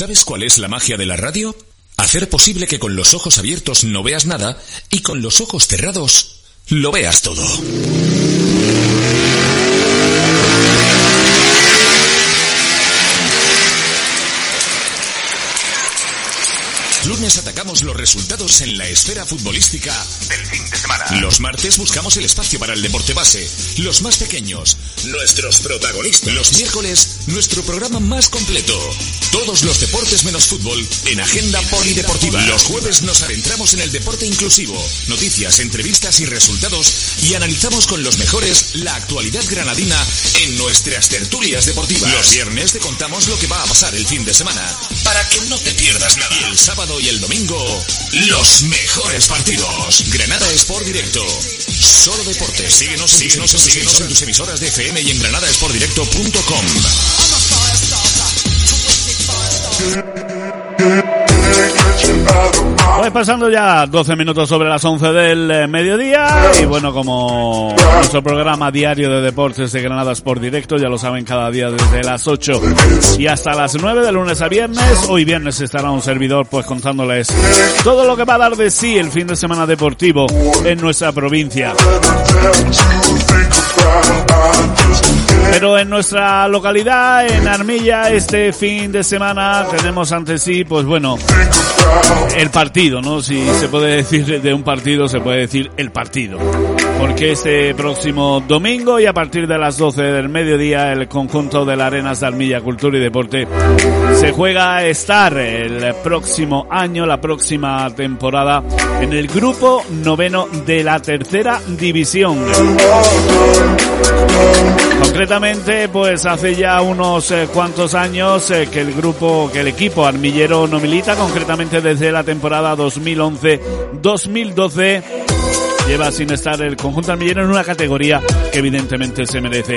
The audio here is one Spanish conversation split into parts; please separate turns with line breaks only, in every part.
¿Sabes cuál es la magia de la radio? Hacer posible que con los ojos abiertos no veas nada y con los ojos cerrados lo veas todo. Los resultados en la esfera futbolística del fin de semana. Los martes buscamos el espacio para el deporte base, los más pequeños, nuestros protagonistas. Los miércoles, nuestro programa más completo. Todos los deportes menos fútbol en agenda polideportiva. Los jueves nos adentramos en el deporte inclusivo, noticias, entrevistas y resultados y analizamos con los mejores la actualidad granadina en nuestras tertulias deportivas. Los viernes te contamos lo que va a pasar el fin de semana para que no te pierdas nada. Y el sábado y el domingo, los mejores partidos. Granada Sport Directo. Solo deportes. Síguenos, síguenos, síguenos en tus emisoras de FM y en granadasportdirecto.com.
Pues pasando ya 12 minutos sobre las 11 del eh, mediodía y bueno, como nuestro programa diario de deportes de Granada Sport Directo, ya lo saben cada día desde las 8 y hasta las 9 de lunes a viernes. Hoy viernes estará un servidor pues contándoles todo lo que va a dar de sí el fin de semana deportivo en nuestra provincia. Pero en nuestra localidad, en Armilla, este fin de semana tenemos ante sí, pues bueno, el partido, ¿no? Si se puede decir de un partido, se puede decir el partido. Porque este próximo domingo y a partir de las 12 del mediodía, el conjunto de la Arenas de Armilla Cultura y Deporte se juega a estar el próximo año, la próxima temporada, en el grupo noveno de la tercera división. Concretamente, pues hace ya unos eh, cuantos años eh, que el grupo, que el equipo armillero no milita, concretamente desde la temporada 2011-2012 lleva sin estar el conjunto armillero en una categoría que evidentemente se merece.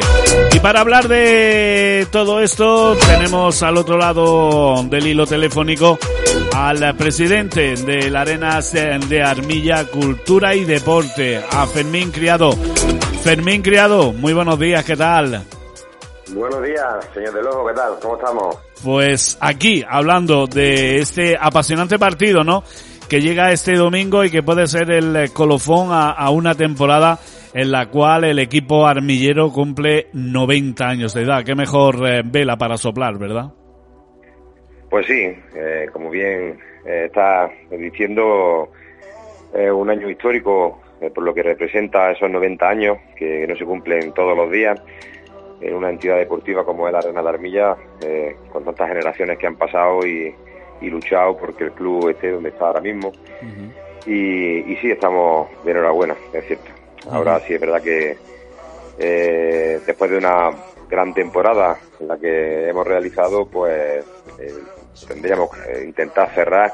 Y para hablar de todo esto, tenemos al otro lado del hilo telefónico al presidente de la Arenas de Armilla Cultura y Deporte, a Fermín Criado. Fermín Criado, muy buenos días, ¿qué tal?
Buenos días, señor de Lojo, ¿qué tal? ¿Cómo estamos?
Pues aquí, hablando de este apasionante partido, ¿no? Que llega este domingo y que puede ser el colofón a, una temporada en la cual el equipo armillero cumple 90 años de edad. Qué mejor eh, vela para soplar, ¿verdad?
Pues sí, eh, como bien eh, está diciendo, un año histórico eh, por lo que representa esos 90 años que no se cumplen todos los días en una entidad deportiva como es la Arena de Armilla, eh, con tantas generaciones que han pasado y, luchado porque el club esté donde está ahora mismo. y, sí, estamos de enhorabuena, es cierto. Ahora sí es verdad que eh, después de una gran temporada en la que hemos realizado, pues tendríamos que intentar cerrar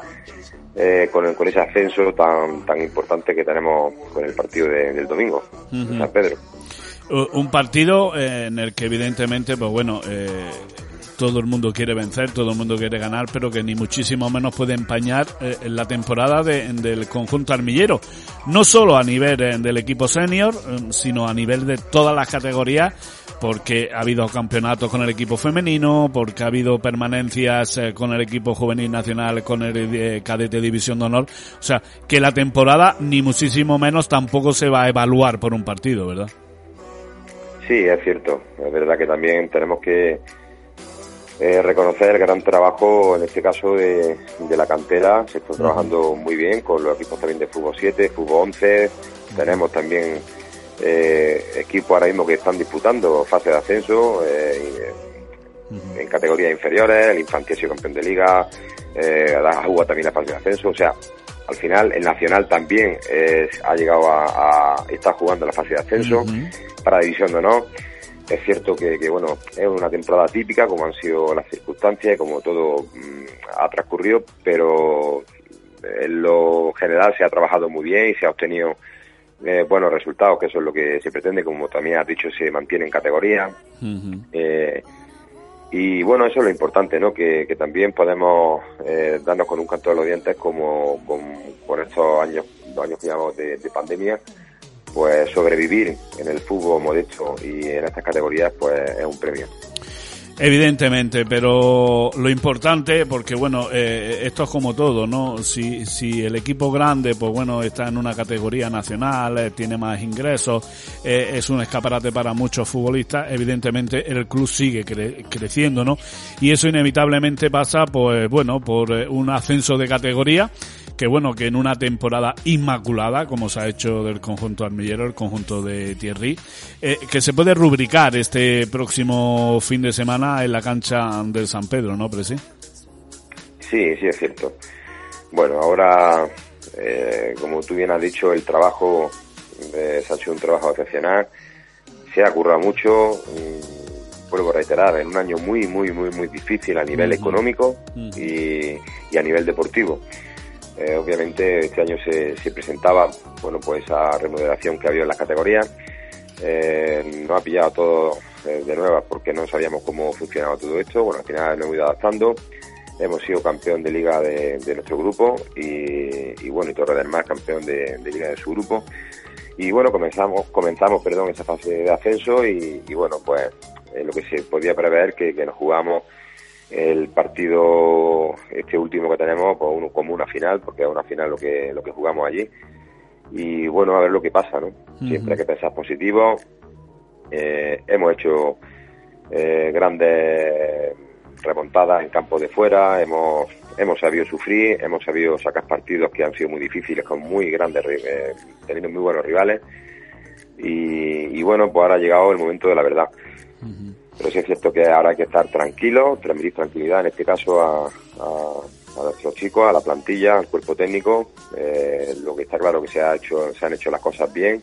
eh, con, con, ese ascenso tan, tan importante que tenemos con el partido del domingo, San Pedro.
Un partido eh, en el que evidentemente, pues bueno, eh, todo el mundo quiere vencer, todo el mundo quiere ganar, pero que ni muchísimo menos puede empañar la temporada del conjunto armillero. No solo a nivel del equipo senior, sino a nivel de todas las categorías porque ha habido campeonatos con el equipo femenino, porque ha habido permanencias eh, con el equipo juvenil nacional, con el eh, cadete división de honor. O sea, que la temporada, ni muchísimo menos, tampoco se va a evaluar por un partido, ¿verdad?
Sí, es cierto. Es verdad que también tenemos que eh, reconocer el gran trabajo, en este caso, de, la cantera. Se está trabajando muy bien con los equipos también de fútbol 7, fútbol 11. Tenemos también eh, equipos ahora mismo que están disputando fase de ascenso eh, en categorías inferiores, el infantil campeón de liga, la UA también la fase de ascenso, o sea, al final el Nacional también ha llegado a, estar jugando la fase de ascenso para División de Honor. Es cierto que, bueno, es una temporada típica, como han sido las circunstancias, como todo mm, ha transcurrido, pero en lo general se ha trabajado muy bien y se ha obtenido eh, buenos resultados, que eso es lo que se pretende, como también has dicho, se mantiene en categoría. eh, y bueno, eso es lo importante, ¿no? Que, también podemos eh, darnos con un canto de los dientes como con, estos años, dos años que de, pandemia, pues sobrevivir en el fútbol modesto y en estas categorías, pues es un premio.
Evidentemente, pero lo importante, porque bueno, eh, esto es como todo, ¿no? Si, si el equipo grande, pues bueno, está en una categoría nacional, eh, tiene más ingresos, eh, es un escaparate para muchos futbolistas, evidentemente el club sigue creciendo, ¿no? Y eso inevitablemente pasa, pues bueno, por un ascenso de categoría que bueno, que en una temporada inmaculada, como se ha hecho del conjunto armillero, el conjunto de Thierry, eh, que se puede rubricar este próximo fin de semana en la cancha del San Pedro, ¿no, Presi?
Sí, sí, es cierto. Bueno, ahora, eh, como tú bien has dicho, el trabajo eh, se ha hecho un trabajo excepcional, se ha currado mucho, mm, vuelvo a reiterar, en un año muy, muy, muy, muy difícil a nivel económico y, y, a nivel deportivo. Eh, obviamente este año se, se, presentaba bueno pues esa remodelación que había en las categorías. Eh, nos ha pillado todo eh, de nuevo porque no sabíamos cómo funcionaba todo esto. Bueno, al final nos hemos ido adaptando. Hemos sido campeón de liga de, nuestro grupo y, bueno, y Torre del Mar campeón de, liga de su grupo. Y bueno, comenzamos, comenzamos perdón, esa fase de ascenso y, bueno, pues lo que se podía prever que, que nos jugamos el partido este último que tenemos pues uno, como una final porque es una final lo que lo que jugamos allí. Y bueno a ver lo que pasa no siempre hay que pensar positivo. Eh, hemos hecho eh, grandes remontadas en campos de fuera. Hemos hemos sabido sufrir hemos sabido sacar partidos que han sido muy difíciles con muy grandes eh, teniendo muy buenos rivales. Y, bueno pues ahora ha llegado el momento de la verdad pero sí es cierto que ahora hay que estar tranquilo, transmitir tranquilidad en este caso a, a, nuestros chicos, a la plantilla, al cuerpo técnico. Eh, lo que está claro que se ha hecho, se han hecho las cosas bien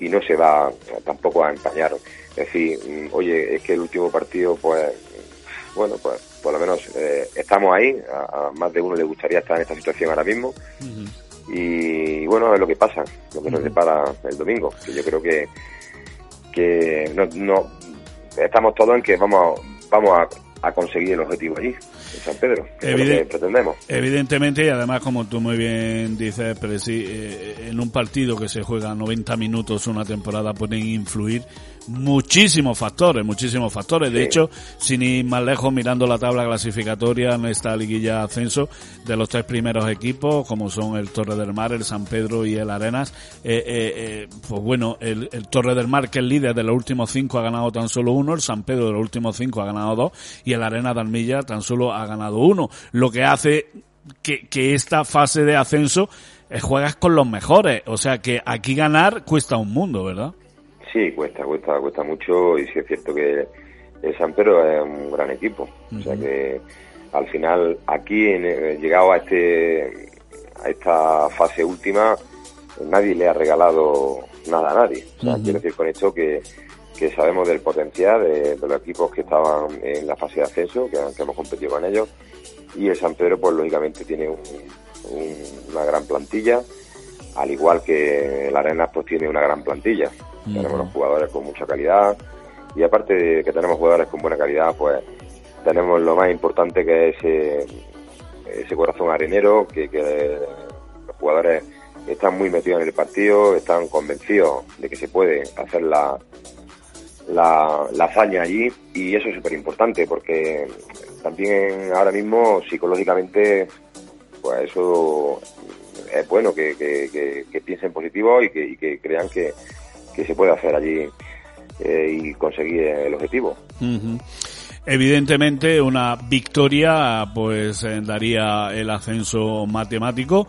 y no se va tampoco a empañar. Es decir, mm, oye, es que el último partido, pues, bueno, pues por lo menos eh, estamos ahí. A, más de uno le gustaría estar en esta situación ahora mismo. Y bueno, es lo que pasa, lo que nos depara el domingo. Que yo creo que que no, no estamos todos en que vamos, vamos a, conseguir el objetivo allí, en San Pedro, que es lo que pretendemos.
Evidentemente, y además, como tú muy bien dices, pero sí, eh, en un partido que se juega 90 minutos una temporada pueden influir muchísimos factores, muchísimos factores. De hecho, sin ir más lejos, mirando la tabla clasificatoria en esta liguilla ascenso de los tres primeros equipos, como son el Torre del Mar, el San Pedro y el Arenas, eh, eh, eh, pues bueno, el, Torre del Mar, que es líder de los últimos cinco, ha ganado tan solo uno, el San Pedro de los últimos cinco ha ganado dos, y el Arena de Almilla tan solo ha ganado uno, lo que hace que, que esta fase de ascenso juegas con los mejores, o sea que aquí ganar cuesta un mundo, ¿verdad?
Sí, cuesta, cuesta, cuesta mucho y sí es cierto que el San Pedro es un gran equipo. O sea que al final aquí, en, eh, llegado a este a esta fase última, nadie le ha regalado nada a nadie. O sea, quiero decir con esto que, que sabemos del potencial de, los equipos que estaban en la fase de ascenso, que, hemos competido con ellos, y el San Pedro, pues lógicamente tiene una gran plantilla, al igual que el Arenas, pues tiene una gran plantilla. Tenemos los jugadores con mucha calidad. Y aparte de que tenemos jugadores con buena calidad, pues tenemos lo más importante que es ese, ese corazón arenero, que, que los jugadores están muy metidos en el partido, están convencidos de que se puede hacer la, la, la hazaña allí. Y eso es súper importante porque también ahora mismo psicológicamente pues eso es bueno que, que, piensen positivo y que, y que crean que, que se puede hacer allí eh, y conseguir el objetivo.
Evidentemente una victoria pues eh, daría el ascenso matemático,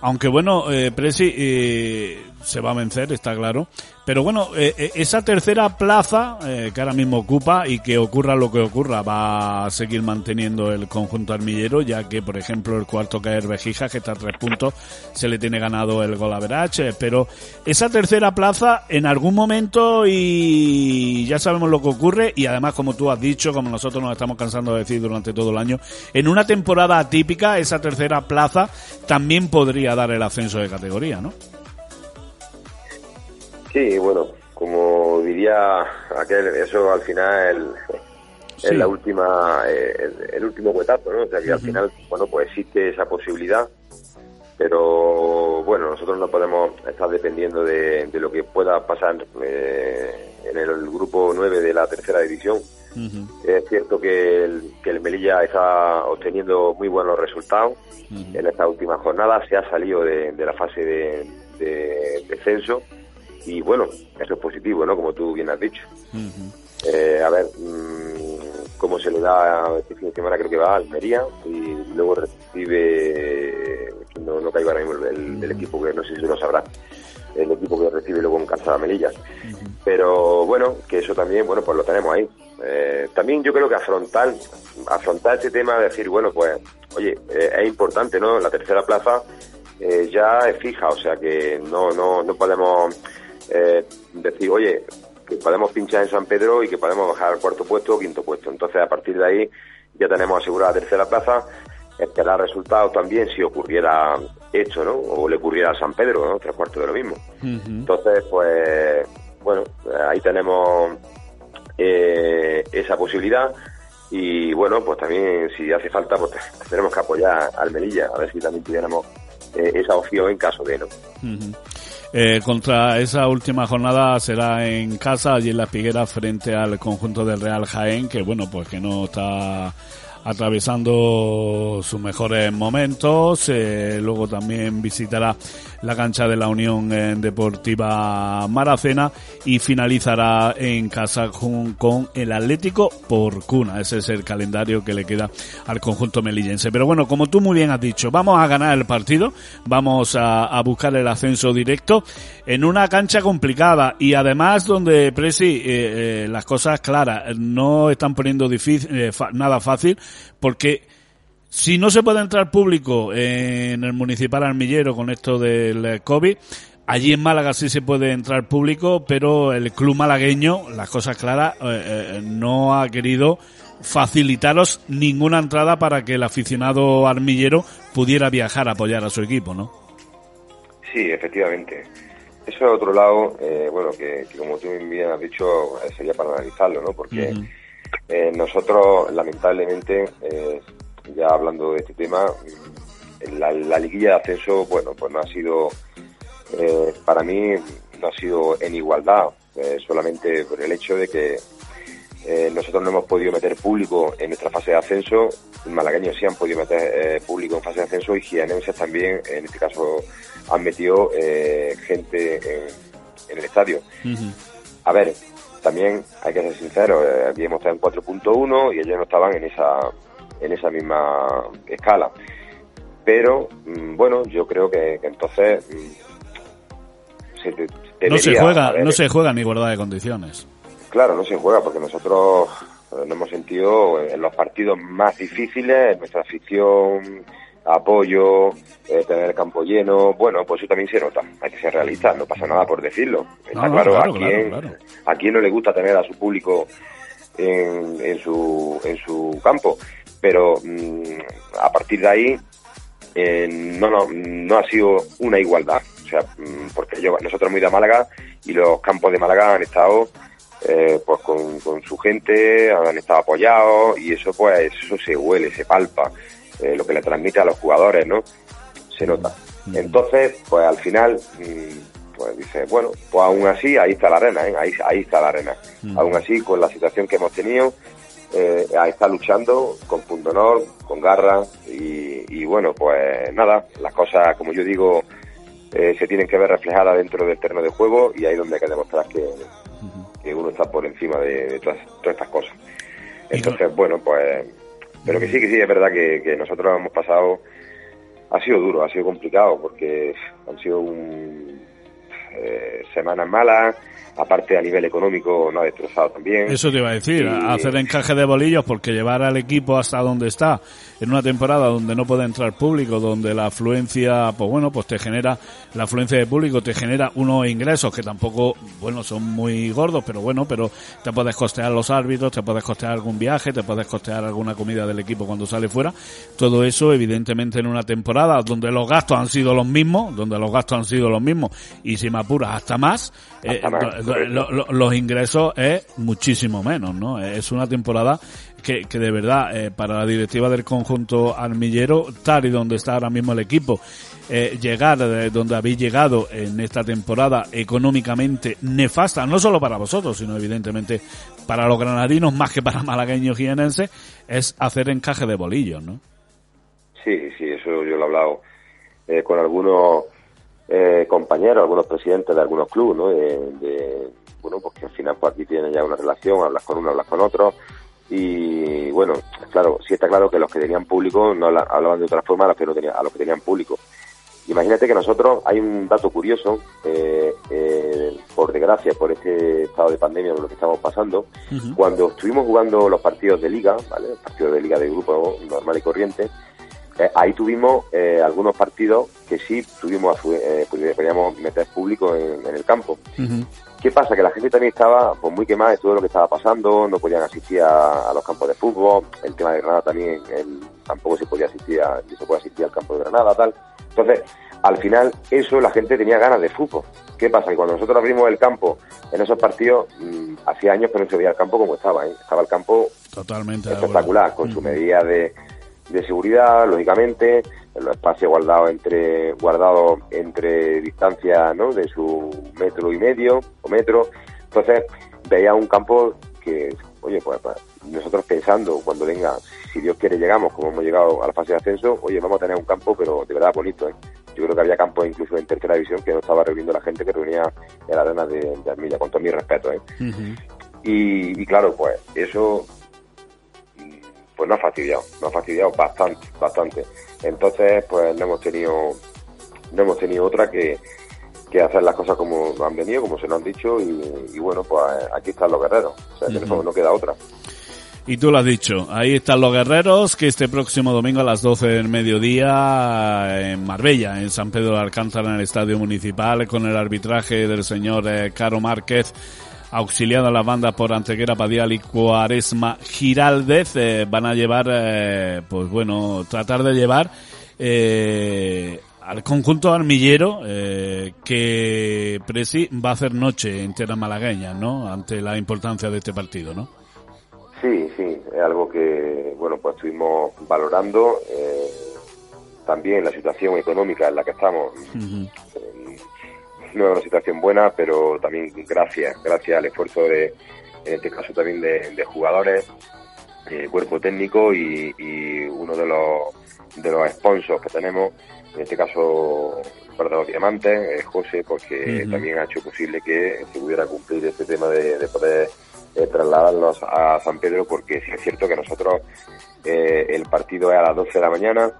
aunque bueno, eh, Presi eh, se va a vencer, está claro, pero bueno, eh, eh, esa tercera plaza eh, que ahora mismo ocupa y que ocurra lo que ocurra, va a seguir manteniendo el conjunto armillero, ya que, por ejemplo, el cuarto caer Vejija, que está a tres puntos, se le tiene ganado el gol a Verache, pero esa tercera plaza en algún momento y ya sabemos lo que ocurre y además, como tú has dicho, como nosotros nos estamos cansando de decir durante todo el año, en una temporada atípica, esa tercera plaza también podría dar el ascenso de categoría, ¿no?
Sí, bueno, como diría aquel, eso al final es la última, eh, el, último cuetazo, ¿no? O sea que al final, bueno, pues existe esa posibilidad, pero bueno, nosotros no podemos estar dependiendo de, lo que pueda pasar eh, en el grupo 9 de la tercera división, Es cierto que el, que el Melilla está obteniendo muy buenos resultados en esta última jornada, se ha salido de, la fase de, descenso y bueno, eso es positivo, ¿no? Como tú bien has dicho. Eh, a ver mm, cómo se le da este fin de semana, creo que va a Almería y luego recibe, no, no caigo ahora mismo el, equipo que no sé si lo sabrá el equipo que recibe luego en casa de Melillas. Pero bueno, que eso también, bueno, pues lo tenemos ahí. Eh, también yo creo que afrontar, afrontar este tema de decir, bueno, pues, oye, eh, es importante, ¿no? La tercera plaza eh, ya es fija, o sea que no, no, no podemos decir, oye, que podemos pinchar en San Pedro y que podemos bajar al cuarto puesto o quinto puesto. Entonces, a partir de ahí ya tenemos asegurada la tercera plaza esperar resultados también si ocurriera esto, ¿no? O le ocurriera a San Pedro, ¿no? Tres cuartos de lo mismo. Entonces, pues, bueno, ahí tenemos eh, esa posibilidad y bueno, pues también si hace falta, pues tenemos que apoyar al Melilla, a ver si también tuviéramos eh, esa opción en caso de no.
Eh, contra esa última jornada será en casa, allí en la Piguera, frente al conjunto del Real Jaén, que bueno, pues que no está atravesando sus mejores momentos. Eh, luego también visitará la cancha de la Unión eh, Deportiva Maracena y finalizará en casa con, el Atlético por cuna. Ese es el calendario que le queda al conjunto melillense. Pero bueno, como tú muy bien has dicho, vamos a ganar el partido, vamos a, a buscar el ascenso directo en una cancha complicada y además donde Presi eh, las cosas claras no están poniendo difícil, nada fácil porque si no se puede entrar público en el municipal armillero con esto del COVID, allí en Málaga sí se puede entrar público, pero el club malagueño, las cosas claras, eh, eh, no ha querido facilitaros ninguna entrada para que el aficionado armillero pudiera viajar a apoyar a su equipo, ¿no?
Sí, efectivamente. Eso es otro lado, eh, bueno, que, como tú bien has dicho, sería para analizarlo, ¿no? Porque eh, nosotros, lamentablemente, eh, ya hablando de este tema, la, la, liguilla de ascenso, bueno, pues no ha sido, eh, para mí, no ha sido en igualdad, solamente por el hecho de que nosotros no hemos podido meter público en nuestra fase de ascenso, malagueños sí han podido meter público en fase de ascenso y gianenses también, en este caso, han metido gente en, el estadio. A ver, también hay que ser sincero, eh, aquí hemos estado en 4.1 y ellos no estaban en esa, en esa misma escala. Pero, mm, bueno, yo creo que, entonces
mm, se no se juega, no se juega en igualdad de condiciones.
Claro, no se juega porque nosotros eh, nos hemos sentido en los partidos más difíciles, nuestra afición apoyo, eh, tener el campo lleno, bueno, pues eso también se nota, hay que ser realista, no pasa nada por decirlo. Está claro, a, quien, a quien no le gusta tener a su público en, en, su, en su campo, pero mm, a partir de ahí eh, no, no, no ha sido una igualdad, o sea, mm, porque yo, nosotros muy de Málaga y los campos de Málaga han estado eh, pues con, con su gente, han estado apoyados y eso pues eso se huele, se palpa. Eh, lo que le transmite a los jugadores, ¿no? Se nota. Entonces, pues al final, mm, pues dice, bueno, pues aún así, ahí está la arena, ¿eh? ahí, ahí está la arena. Aún así, con la situación que hemos tenido, eh, está luchando con punto honor, con garra y, bueno, pues nada, las cosas, como yo digo, eh, se tienen que ver reflejadas dentro del terreno de juego y ahí es donde hay que demostrar que, que uno está por encima de, todas, todas estas cosas. Entonces, bueno, pues pero que sí, que sí, es verdad que, nosotros hemos pasado, ha sido duro, ha sido complicado, porque han sido un, eh, semanas malas, aparte a nivel económico no ha destrozado también.
Eso te iba a decir, hacer encaje de bolillos porque llevar al equipo hasta donde está en una temporada donde no puede entrar público, donde la afluencia, pues bueno, pues te genera, la afluencia de público te genera unos ingresos que tampoco, bueno, son muy gordos, pero bueno, pero te puedes costear los árbitros, te puedes costear algún viaje, te puedes costear alguna comida del equipo cuando sale fuera. Todo eso, evidentemente, en una temporada donde los gastos han sido los mismos, donde los gastos han sido los mismos, y si me apura hasta más, eh, los ingresos es muchísimo menos, ¿no? Es una temporada que, que de verdad, eh, para la directiva del conjunto armillero, tal y donde está ahora mismo el equipo, eh, llegar de donde habéis llegado en esta temporada económicamente nefasta, no solo para vosotros, sino evidentemente para los granadinos, más que para malagueños y es hacer encaje de bolillos, ¿no?
Sí, sí, eso yo lo he hablado eh, con algunos eh, compañeros, algunos presidentes de algunos clubes, ¿no? De, bueno, pues que al final pues aquí tienen ya una relación, hablas con uno, hablas con otro, y bueno, claro, sí está claro que los que tenían público no hablaban de otra forma a los que no tenían, a los que tenían público. Imagínate que nosotros, hay un dato curioso, eh, eh, por desgracia, por este estado de pandemia, por lo que estamos pasando, cuando estuvimos jugando los partidos de liga, ¿vale? Partidos de liga de grupo normal y corriente, eh, ahí tuvimos algunos partidos que sí tuvimos, podíamos meter público en, el campo. ¿Qué pasa? Que la gente también estaba pues, muy quemada de todo lo que estaba pasando, no podían asistir a, los campos de fútbol, el tema de Granada también tampoco se podía asistir a, se puede asistir al campo de Granada, tal. Entonces, al final, eso la gente tenía ganas de fútbol. ¿Qué pasa? Que cuando nosotros abrimos el campo en esos partidos, mm, hacía años que no se veía el campo como estaba. ¿eh? Estaba el campo
totalmente
espectacular, con su medida de, seguridad, lógicamente, en los espacios guardados entre guardados entre distancia ¿no? de su metro y medio o metro. Entonces, veía un campo que, oye, pues, pues nosotros pensando cuando venga, si Dios quiere llegamos, como hemos llegado a la fase de ascenso, oye, vamos a tener un campo, pero de verdad bonito, ¿eh? Yo creo que había campos incluso en tercera división que no estaba reuniendo la gente que reunía en la arena de, Armilla, con todo mi respeto, ¿eh? y, claro, pues eso pues nos ha fastidiado, nos ha fastidiado bastante, bastante. Entonces, pues no hemos tenido, no hemos tenido otra que, que hacer las cosas como han venido, como se nos han dicho, y, bueno, pues aquí están los guerreros, o sea, que no queda otra.
Y tú lo has dicho, ahí están los guerreros que este próximo domingo a las 12 del mediodía en Marbella, en San Pedro de Alcántara, en el Estadio Municipal, con el arbitraje del señor eh, Caro Márquez, auxiliado a las bandas por Antequera Padial y Cuaresma Giraldez, eh, van a llevar, eh, pues bueno, tratar de llevar al conjunto armillero que Presi va a hacer noche entera malagueña, ¿no? Ante la importancia de este partido, ¿no?
Sí, sí, es algo que, bueno, pues estuvimos valorando. Eh, también la situación económica en la que estamos. Eh, no es una situación buena, pero también gracias, gracias al esfuerzo de, en este caso también de, jugadores, eh, cuerpo técnico y, uno de los, de los sponsors que tenemos, en este caso para los diamantes, José, porque también ha hecho posible que se pudiera cumplir este tema de, de poder eh, trasladarlos a San Pedro porque sí es cierto que nosotros eh, el partido es a las 12 de la mañana,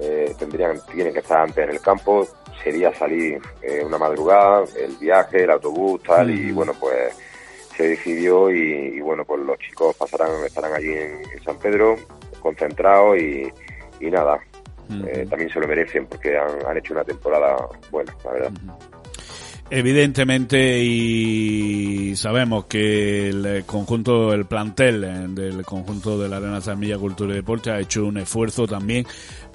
eh, tendrían, tienen que estar antes en el campo, sería salir eh, una madrugada, el viaje, el autobús, tal, y bueno, pues se decidió y, bueno, pues los chicos pasarán, estarán allí en, San Pedro, concentrados y, nada, también se lo merecen porque han, hecho una temporada buena, la verdad.
Evidentemente, y sabemos que el conjunto, el plantel eh, del conjunto de la Arena Milla Cultura y Deporte ha hecho un esfuerzo también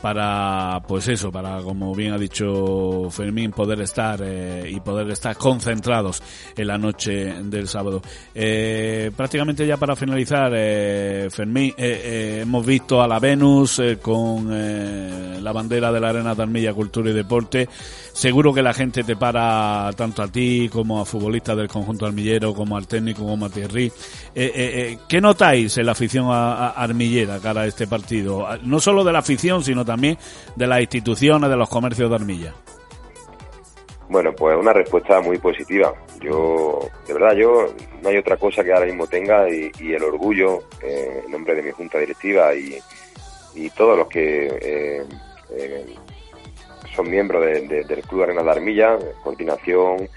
para, pues eso, para, como bien ha dicho Fermín, poder estar eh, y poder estar concentrados en la noche del sábado. Eh, prácticamente ya para finalizar, eh, Fermín, eh, hemos visto a la Venus con la bandera de la Arena de Armilla Cultura y Deporte. Seguro que la gente te para tanto a ti como a futbolistas del conjunto armillero, como al técnico, como a Thierry. ¿Qué notáis en la afición armillera cara a este partido? No solo de la afición, sino también de las instituciones, de los comercios de armilla?
Bueno, pues una respuesta muy positiva. Yo, de verdad, yo no hay otra cosa que ahora mismo tenga y, el orgullo eh, en nombre de mi junta directiva y, todos los que eh, eh, son miembros del Club Arena de Armilla, coordinación,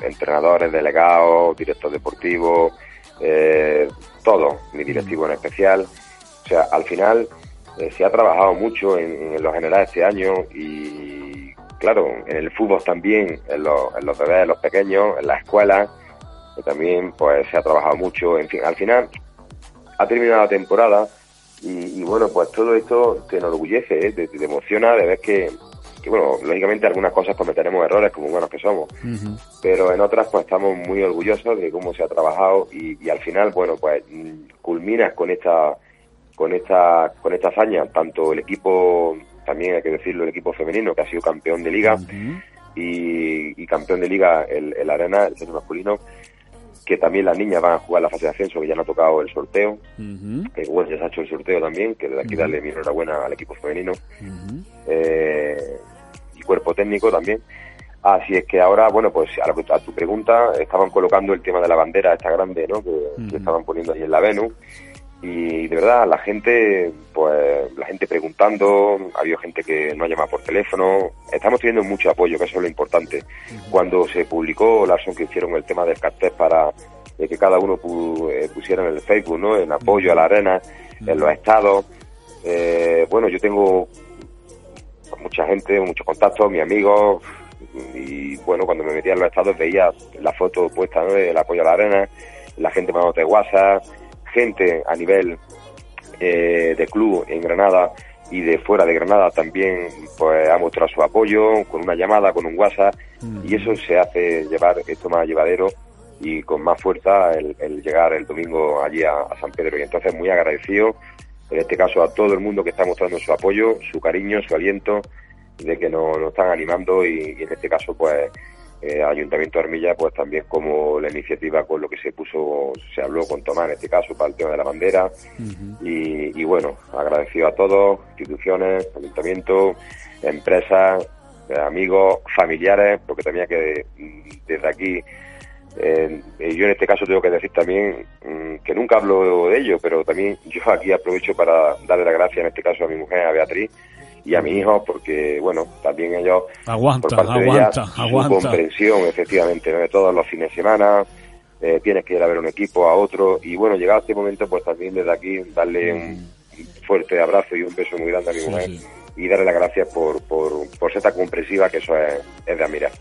entrenadores, delegados, director deportivo, todo, mi directivo en especial. O sea, al final eh, se ha trabajado mucho en, lo general este año y, claro, en el fútbol también, en, los, en los bebés, en los pequeños, en las escuelas, también pues se ha trabajado mucho. En fin, al final ha terminado la temporada y, bueno, pues todo esto te enorgullece, ¿eh? te, emociona de ver que, que, bueno, lógicamente algunas cosas cometeremos errores como buenos que somos, pero en otras pues estamos muy orgullosos de cómo se ha trabajado y, y al final, bueno, pues culminas con esta con esta con esta hazaña tanto el equipo también hay que decirlo el equipo femenino que ha sido campeón de liga y, campeón de liga el, el Arena el centro masculino que también las niñas van a jugar la fase de ascenso, que ya no ha tocado el sorteo, que bueno, ya se ha hecho el sorteo también, que desde aquí darle mi enhorabuena al equipo femenino, eh, y cuerpo técnico también. Así es que ahora, bueno, pues a, a, tu pregunta, estaban colocando el tema de la bandera esta grande, ¿no? Que, que estaban poniendo ahí en la Venus y de verdad la gente pues la gente preguntando ha habido gente que no ha llamado por teléfono. Estamos teniendo mucho apoyo que eso es lo importante. Cuando se publicó Larson que hicieron el tema del cartel para que cada uno eh, pusiera en el Facebook no en apoyo a la arena en los estados. Eh, bueno yo tengo mucha gente muchos contactos mis amigos y bueno cuando me metía en los estados veía la foto puesta ¿no? del apoyo a la arena la gente de WhatsApp gente a nivel eh, de club en Granada y de fuera de Granada también pues ha mostrado su apoyo con una llamada, con un WhatsApp y eso se hace llevar esto más llevadero y con más fuerza el, llegar el domingo allí a, San Pedro. Y entonces muy agradecido en este caso a todo el mundo que está mostrando su apoyo, su cariño, su aliento de que nos, están animando y, y en este caso pues eh, Ayuntamiento de Armilla, pues también como la iniciativa con lo que se puso, se habló con Tomás en este caso para el tema de la bandera. y, bueno, agradecido a todos, instituciones, Ayuntamiento, empresas, eh, amigos, familiares, porque también que desde aquí, eh, yo en este caso tengo que decir también mm, que nunca hablo de ello, pero también yo aquí aprovecho para darle la gracia en este caso a mi mujer, a Beatriz, y a mi hijo porque bueno también ellos
aguanta por parte aguanta, de
aguanta. su comprensión efectivamente de todos los fines de semana eh, tienes que ir a ver un equipo a otro y bueno llegado este momento pues también desde aquí darle un fuerte abrazo y un beso muy grande a mi mujer y darle las gracias por, por, por ser tan comprensiva que eso es, es de admirar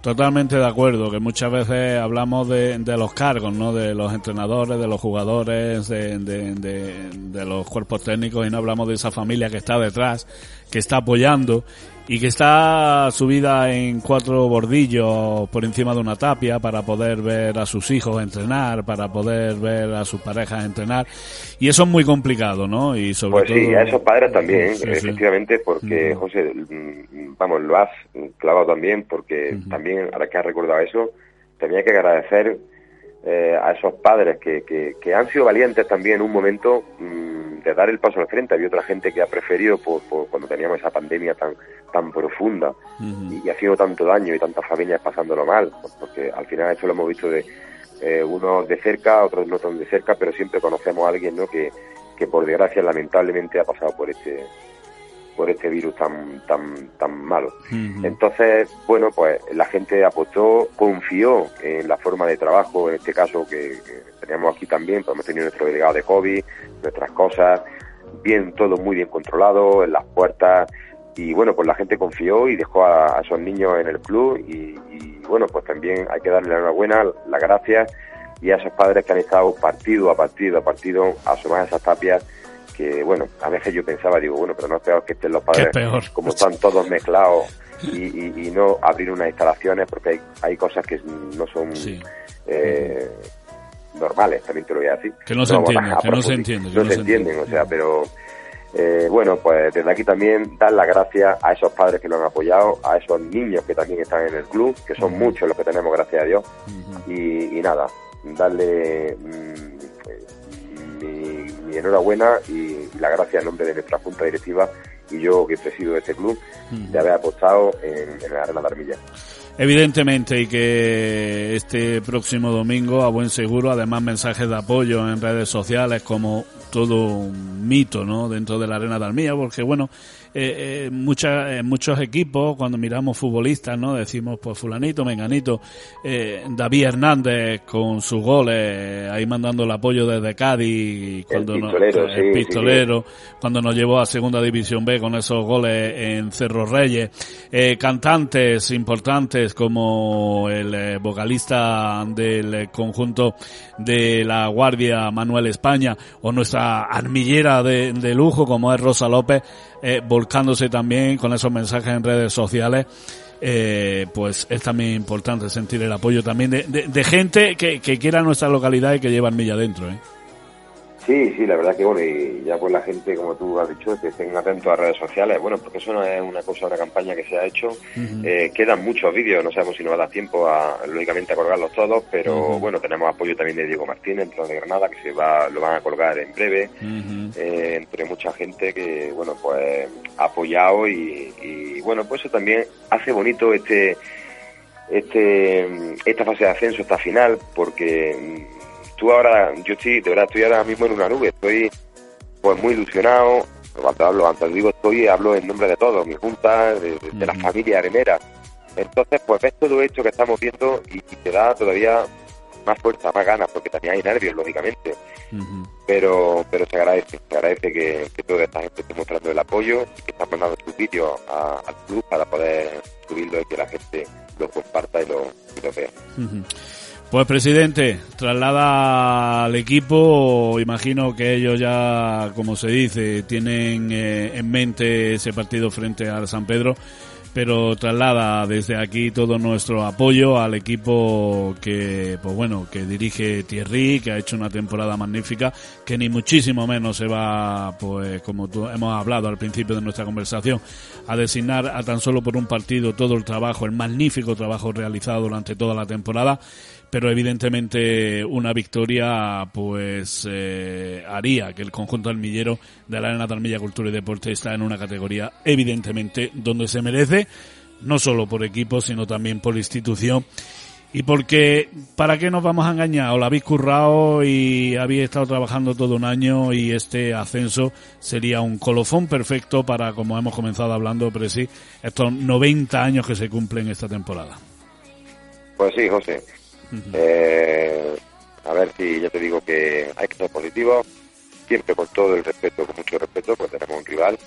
Totalmente de acuerdo, que muchas veces hablamos de, los cargos, ¿no? De los entrenadores, de los jugadores, de, de, los cuerpos técnicos y no hablamos de esa familia que está detrás, que está apoyando y que está subida en cuatro bordillos por encima de una tapia para poder ver a sus hijos entrenar, para poder ver a sus parejas entrenar. Y eso es muy complicado, ¿no? Y sobre
pues sí, a esos padres también, efectivamente, porque, José, mm, vamos, lo has clavado también, porque también, ahora que has recordado eso, tenía que agradecer eh, a esos padres que, que, han sido valientes también en un momento mm, de dar el paso al frente. Había otra gente que ha preferido, por, cuando teníamos esa pandemia tan tan profunda y, ha sido tanto daño y tantas familias pasándolo mal, porque al final esto lo hemos visto de eh, unos de cerca, otros no tan de cerca, pero siempre conocemos a alguien ¿no? que, que por desgracia lamentablemente ha pasado por este por este virus tan tan tan malo. Entonces, bueno, pues la gente apostó, confió en la forma de trabajo, en este caso que, teníamos aquí también, pues hemos tenido nuestro delegado de COVID, nuestras cosas, bien, todo muy bien controlado, en las puertas, y bueno, pues la gente confió y dejó a, esos niños en el club y, bueno, pues también hay que darle la enhorabuena, las gracias y a esos padres que han estado partido a partido a partido a asomar esas tapias que bueno, a veces yo pensaba, digo, bueno, pero no es peor que estén los padres como están todos mezclados y, no abrir unas instalaciones porque hay, hay cosas que no son eh, normales, también te lo voy a decir.
Que no, se entienden, que no se entienden.
No, se entienden, o sea, pero eh, bueno, pues desde aquí también dar las gracias a esos padres que nos han apoyado, a esos niños que también están en el club, que son muchos los que tenemos, gracias a Dios. y, nada, darle mm, mi, enhorabuena y, la gracia en nombre de nuestra Junta Directiva y yo que presido este club de haber apostado en, en la Arena de Armilla.
Evidentemente, y que este próximo domingo, a buen seguro, además mensajes de apoyo en redes sociales como todo un mito, ¿no? Dentro de la arena de Almía, porque bueno, eh, eh, muchas, muchos equipos, cuando miramos futbolistas, ¿no? Decimos, pues fulanito, menganito, eh, David Hernández con sus goles, ahí mandando el apoyo desde Cádiz, cuando
el pistolero,
el pistolero cuando nos llevó a Segunda División B con esos goles en Cerro Reyes, eh, cantantes importantes como el eh, vocalista del conjunto de la Guardia Manuel España o nuestra armillera de, de lujo como es Rosa López, eh, volcándose también con esos mensajes en redes sociales. Eh, pues es también importante sentir el apoyo también de, de, de gente que, que, quiera nuestra localidad y que lleva armilla dentro. ¿eh?
Sí, sí, la verdad que bueno, y ya pues la gente, como tú has dicho, que estén atentos a redes sociales, bueno, porque eso no es una cosa, una campaña que se ha hecho, eh, quedan muchos vídeos, no sabemos si nos va a dar tiempo a, lógicamente, a colgarlos todos, pero bueno, tenemos apoyo también de Diego Martínez, dentro de Granada, que se va, lo van a colgar en breve, eh, entre mucha gente que, bueno, pues ha apoyado y, y bueno, pues eso también hace bonito este, este, esta fase de ascenso, esta final, porque tú ahora, yo estoy, de verdad, estoy ahora mismo en una nube, estoy pues muy ilusionado, cuando hablo, cuando digo estoy, hablo en nombre de todos, mi junta, de, de, la familia arenera. Entonces, pues ves todo esto que estamos viendo y, y, te da todavía más fuerza, más ganas, porque también hay nervios, lógicamente. Pero pero se agradece, se agradece que, que, toda esta gente esté mostrando el apoyo y que están mandando sus vídeos al club para poder subirlo y que la gente lo comparta y lo, y lo vea.
Pues presidente, traslada al equipo, imagino que ellos ya, como se dice, tienen eh, en mente ese partido frente al San Pedro, pero traslada desde aquí todo nuestro apoyo al equipo que, pues bueno, que dirige Thierry, que ha hecho una temporada magnífica, que ni muchísimo menos se va, pues como hemos hablado al principio de nuestra conversación, a designar a tan solo por un partido todo el trabajo, el magnífico trabajo realizado durante toda la temporada. Pero evidentemente una victoria pues eh, haría que el conjunto almillero de la Arena de Armilla Cultura y Deporte está en una categoría evidentemente donde se merece, no solo por equipo, sino también por institución. Y porque, ¿para qué nos vamos a engañar? Os lo habéis currado y habéis estado trabajando todo un año y este ascenso sería un colofón perfecto para, como hemos comenzado hablando, pero sí, estos 90 años que se cumplen esta temporada.
Pues sí, José. Eh, a ver si ya te digo que hay que ser positivo, siempre con todo el respeto, con mucho respeto, pues tenemos un rival,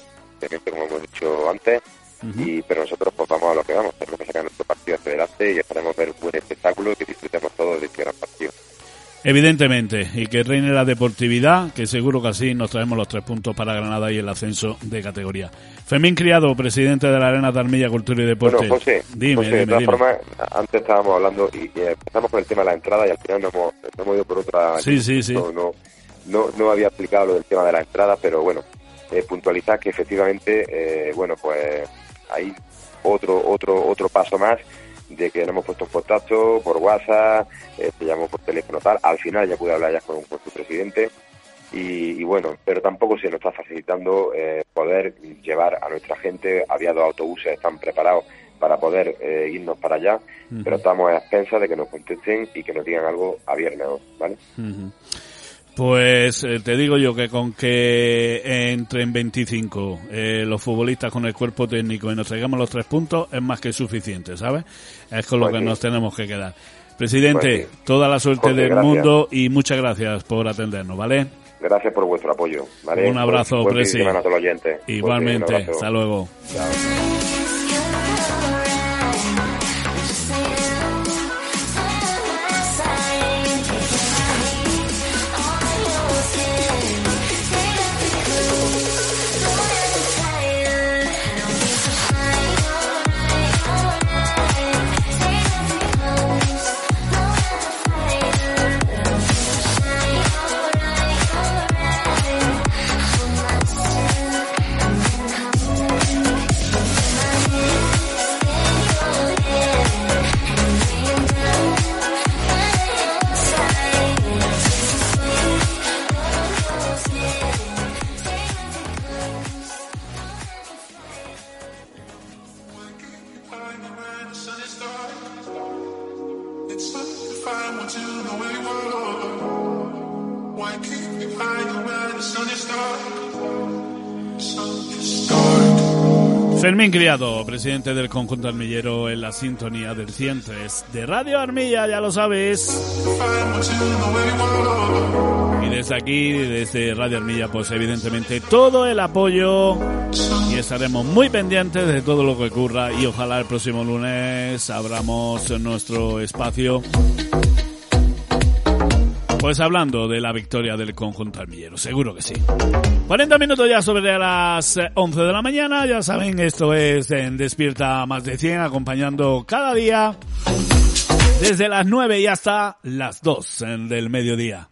como hemos dicho antes, y pero nosotros pues vamos a lo que vamos, tenemos que sacar nuestro partido hacia adelante y esperamos ver un buen espectáculo y que disfrutemos todos de este gran partido.
Evidentemente, y que reine la deportividad, que seguro que así nos traemos los tres puntos para Granada y el ascenso de categoría. Fermín Criado, presidente de la Arena de Armilla, Cultura y Deporte.
Bueno, José,
dime,
José,
dime,
de todas
dime.
formas, antes estábamos hablando y, empezamos con el tema de la entrada y al final no hemos, no hemos ido por otra...
Sí, sí, sí.
No, no, no, no había explicado lo del tema de la entrada, pero bueno, eh, puntualizar que efectivamente, eh, bueno, pues hay otro, otro, otro paso más de que nos hemos puesto en contacto por WhatsApp, eh, te llamó por teléfono tal, al final ya pude hablar ya con, con su presidente y, y, bueno, pero tampoco se nos está facilitando eh, poder llevar a nuestra gente, había dos autobuses, están preparados para poder eh, irnos para allá, uh -huh. pero estamos a expensas de que nos contesten y que nos digan algo a viernes, ¿vale?
Uh -huh. Pues eh, te digo yo que con que entren 25 eh, los futbolistas con el cuerpo técnico y nos traigamos los tres puntos es más que suficiente, ¿sabes? Es con lo
Pues
que
sí.
nos tenemos que quedar. Presidente,
Pues sí.
toda la suerte
Jorge,
del
gracias.
mundo y muchas gracias por atendernos, ¿vale?
Gracias por vuestro apoyo, ¿vale?
Un abrazo,
de
Presi. Igualmente, hasta luego.
Chao.
Fermín Criado, presidente del conjunto armillero en la sintonía del 103 de Radio Armilla, ya lo sabes. Y desde aquí, desde Radio Armilla, pues evidentemente todo el apoyo. Y estaremos muy pendientes de todo lo que ocurra. Y ojalá el próximo lunes abramos nuestro espacio Pues hablando de la victoria del conjunto armillero, seguro que sí. 40 minutos ya sobre las 11 de la mañana, ya saben, esto es en Despierta Más de 100, acompañando cada día desde las 9 y hasta las 2 del mediodía.